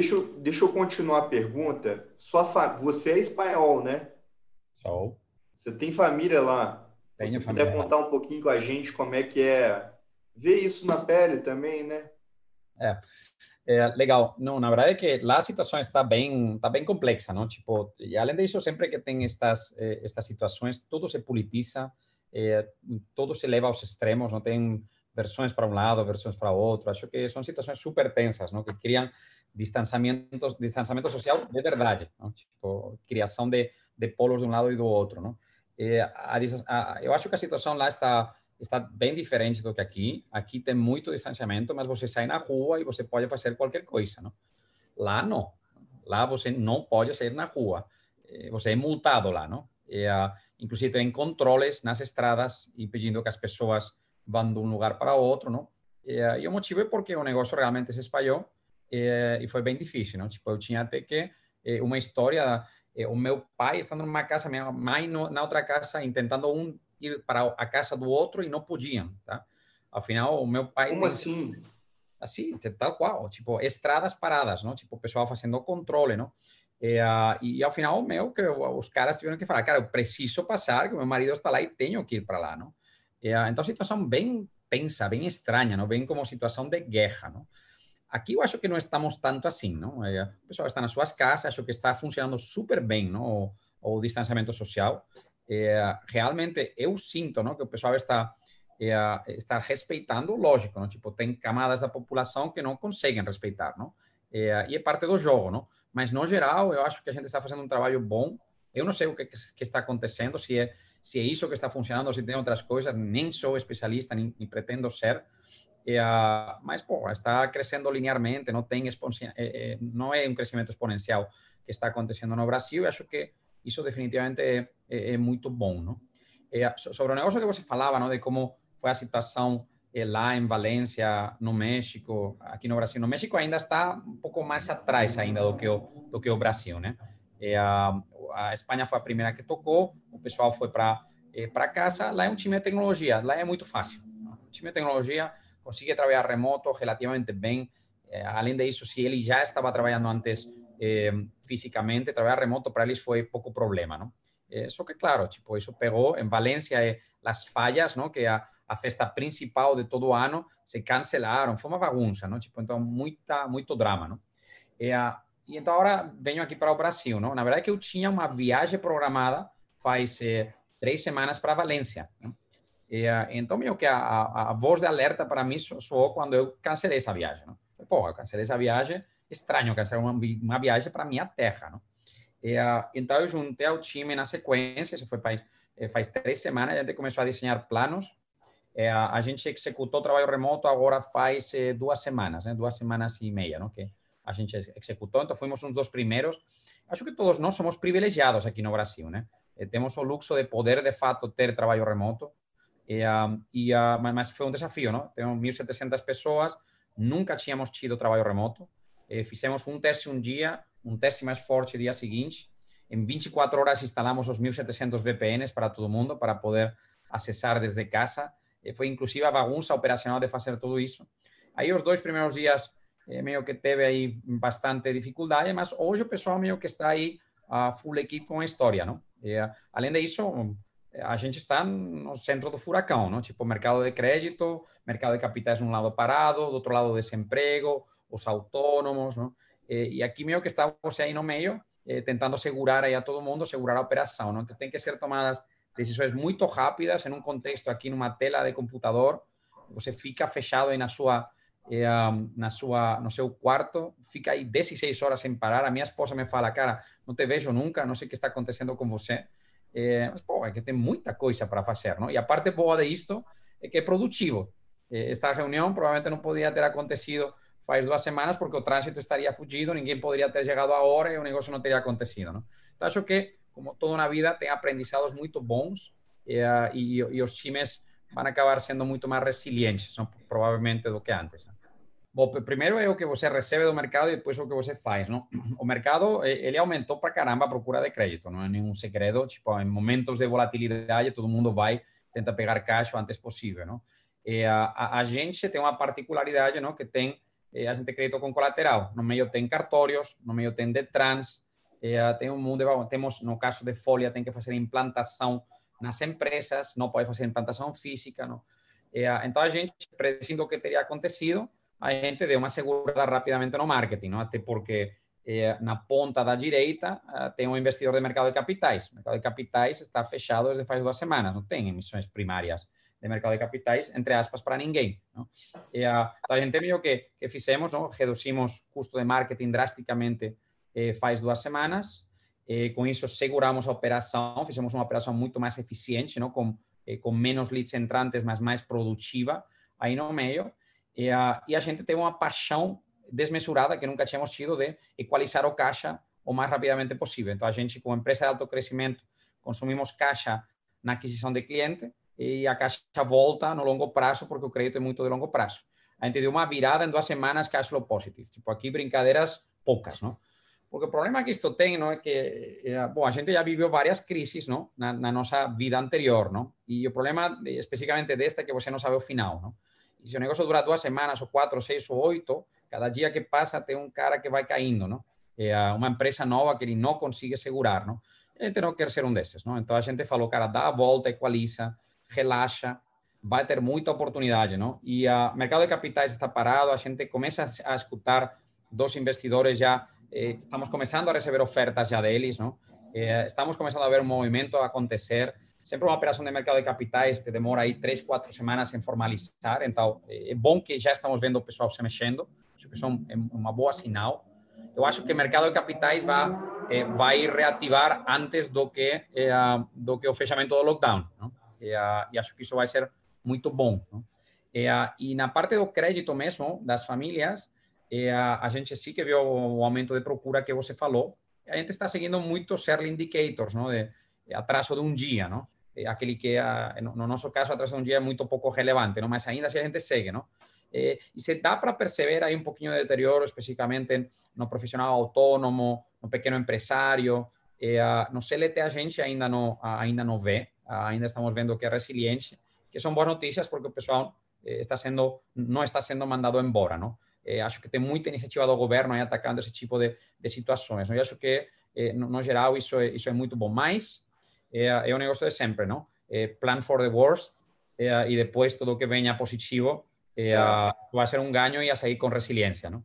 Deixa eu, deixa eu continuar a pergunta. Sua fa... Você é espanhol, né? Sou. Você tem família lá? Tenho Se família. puder contar um pouquinho com a gente como é que é ver isso na pele também, né? É, é, legal. Não, na verdade é que a situação está bem, está bem complexa, não? Tipo, e além disso, sempre que tem estas eh, estas situações, tudo se politiza, eh, tudo se leva aos extremos, não tem versões para um lado, versões para outro. Acho que são situações super tensas, não? Que criam distanciamento, distanciamento social de verdade, não? Tipo, de, de polos de um lado e do outro, não? Eh, a, a, acho que a situação lá está está bem diferente do que aqui. Aqui tem muito distanciamento, mas você sai na rua e você pode fazer qualquer coisa, não? Lá não. Lá você não pode sair na rua. Eh, você é multado lá, não? E, uh, inclusive tem controles nas estradas e pedindo que as pessoas vão de um lugar para outro, não? E, uh, e o motivo é porque o negócio realmente se espalhou e, e foi bem difícil, não? Tipo, eu tinha até que eh, uma história, eh, o meu pai estando numa casa, minha mãe no, na outra casa, tentando um ir para a casa do outro e não podiam, tá? Afinal, o meu pai... Como assim? Assim, tal qual, tipo, estradas paradas, não? Tipo, o pessoal fazendo controle, não? E, uh, e, ao final, meu, que os caras tiveram que falar, cara, eu preciso passar, que meu marido está lá e tenho que ir para lá, não? E, uh, então, situação bem tensa, bem estranha, não? Bem como situação de guerra, não? Aqui eu acho que não estamos tanto assim, não? O pessoal está nas suas casas, acho que está funcionando super bem, não? O, o distanciamento social é, realmente eu sinto não, que o pessoal está é, está respeitando, lógico, não? tipo tem camadas da população que não conseguem respeitar, não? É, e é parte do jogo, não? Mas no geral eu acho que a gente está fazendo um trabalho bom. Eu não sei o que, que está acontecendo, se é se é isso que está funcionando, se tem outras coisas. Nem sou especialista, nem, nem pretendo ser. É, mas pô, está crescendo linearmente, não tem é, não é um crescimento exponencial que está acontecendo no Brasil. Eu acho que isso definitivamente é, é, é muito bom, não? É, sobre o negócio que você falava, não, de como foi a situação é, lá em Valência, no México, aqui no Brasil. No México ainda está um pouco mais atrás ainda do que o, do que o Brasil, né? É, a, Espanha foi a primeira que tocou, o pessoal foi para é, para casa. Lá é um time de tecnologia, lá é muito fácil. O time de tecnologia consegue trabalhar remoto relativamente bem. É, além disso, se ele já estava trabalhando antes eh, fisicamente, trabalhar remoto para eles foi pouco problema, não? Eh, só que, claro, tipo, isso pegou em Valência, eh, as falhas, não? Que a, a festa principal de todo ano se cancelaram, foi uma bagunça, não? Tipo, então, muita, muito drama, não? E, a, e então, agora venho aqui para o Brasil, não? Na verdade, que eu tinha uma viagem programada faz eh, três semanas para Valência? E, então, meio que a, a, a, voz de alerta para mim soou quando eu cancelei essa viagem, não? Pô, eu cancelei essa viagem, estranho cancelar uma, uma viagem para minha terra, não? E, uh, então eu juntei ao time na sequência, isso foi faz, eh, faz três semanas, a gente começou a desenhar planos, eh, a gente executou trabalho remoto agora faz eh, duas semanas, né? duas semanas e meia, não? A gente executou, então fomos uns dos primeiros. Acho que todos nós somos privilegiados aqui no Brasil, né? temos o luxo de poder, de fato, ter trabalho remoto, e, uh, e, uh, mas foi um desafio, não? Temos 1.700 pessoas, nunca tínhamos tido trabalho remoto, eh, fizemos um teste um dia, um teste mais forte dia seguinte. Em 24 horas instalamos os 1.700 VPNs para todo mundo, para poder acessar desde casa. Eh, foi inclusive a bagunça operacional de fazer tudo isso. Aí os dois primeiros dias eh, meio que teve aí bastante dificuldade, mas hoje o pessoal meio que está aí a full equipe com a história, não? E, além disso, a gente está no centro do furacão, não? Tipo, mercado de crédito, mercado de capitais de um lado parado, do outro lado desemprego, os autônomos, não? E, aqui meio que está você aí no meio, eh, tentando segurar aí a todo mundo, segurar a operação, não? Então, tem que ser tomadas decisões muito rápidas em um contexto aqui numa tela de computador, você fica fechado aí na sua eh, na sua no seu quarto, fica aí 16 horas sem parar. A minha esposa me fala, cara, não te vejo nunca, não sei o que está acontecendo com você. Eh, mas, pô, é que tem muita coisa para fazer, não? E a parte boa disto é que é produtivo. esta reunião provavelmente não podia ter acontecido faz duas semanas porque o trânsito estaria fugido, ninguém poderia ter chegado a hora e o negócio não teria acontecido. Não? Então, acho que, como toda na vida, tem aprendizados muito bons e, e, os times vão acabar sendo muito mais resilientes, são, provavelmente, do que antes. Primeiro é o que você recebe do mercado e depois o que você faz, não? O mercado, ele aumentou para caramba a procura de crédito, não é nenhum segredo, tipo, em momentos de volatilidade, todo mundo vai tentar pegar caixa o antes possível, não? E a, a, a gente tem uma particularidade, não, que tem a gente acreditou com colateral. No meio tem cartórios, no meio tem Detrans, tem um mundo, temos, no caso de Folha, tem que fazer implantação nas empresas, não pode fazer implantação física, não. então, a gente, predicindo o que teria acontecido, a gente deu uma segurada rapidamente no marketing, não? até porque eh, na ponta da direita uh, tem um investidor de mercado de capitais. O mercado de capitais está fechado desde faz duas semanas, não tem emissões primárias de mercado de capitais, entre aspas, para ninguém. Não? E, uh, então a gente viu que, que fizemos, não? reduzimos custo de marketing drasticamente eh, faz duas semanas, eh, com isso seguramos a operação, fizemos uma operação muito mais eficiente, não? Com, eh, com menos leads entrantes, mas mais produtiva aí no meio, e, uh, e a gente tem uma paixão desmesurada que nunca tínhamos tido de equalizar o caixa o mais rapidamente possível. Então, a gente, como empresa de alto crescimento, consumimos caixa na aquisição de cliente e a caixa volta no longo prazo, porque o crédito é muito de longo prazo. A gente deu uma virada em duas semanas cash flow positive. Tipo, aqui brincadeiras poucas, não? Porque o problema que isto tem, não, é que, é, bom, a gente já viveu várias crises, não, na, na nossa vida anterior, não? E o problema especificamente desta é que você não sabe o final, não? E se o negócio dura duas semanas, ou quatro, seis, ou oito, cada dia que passa tem um cara que vai caindo, não? É uma empresa nova que ele não consegue segurar, não? A gente não quer ser um desses, não? Então a gente falou, cara, dá a volta, equaliza, relaxa, vai ter muita oportunidade, não? E o mercado de capitais está parado, a gente começa a escutar dos investidores já, eh, estamos começando a receber ofertas já deles, não? Eh, estamos começando a ver um movimento acontecer, sempre uma operação de mercado de capitais te demora aí três, quatro semanas em formalizar, então é bom que já estamos vendo o pessoal se mexendo, acho que isso é uma boa sinal. Eu acho que o mercado de capitais vai, eh, vai reativar antes do que, eh, do que o fechamento do lockdown. Não? E, acho que isso vai ser muito bom. Não? E, na parte do crédito mesmo, das famílias, a gente sim que viu o aumento de procura que você falou. A gente está seguindo muitos early indicators, não? de atraso de um dia, não? Aquele que, no nosso caso, um dia é muito pouco relevante, não? mas ainda assim a gente segue. Não? Eh, e se dá para perceber aí um pouquinho de deterioro, especificamente no profissional autônomo, no pequeno empresário. Eh, no CLT a gente ainda não, ainda não vê, ainda estamos vendo que é resiliente, que são boas notícias porque o pessoal eh, está sendo, não está sendo mandado embora, não? Eh, acho que tem muita iniciativa do governo aí atacando esse tipo de, de situações. Não? Eu acho que, eh, no, no, geral, isso é, isso é muito bom. Mas é, é o negócio de sempre, não? É plan for the worst e depois tudo que venha positivo eh, va a ser un ganho e a sair com resiliência, não?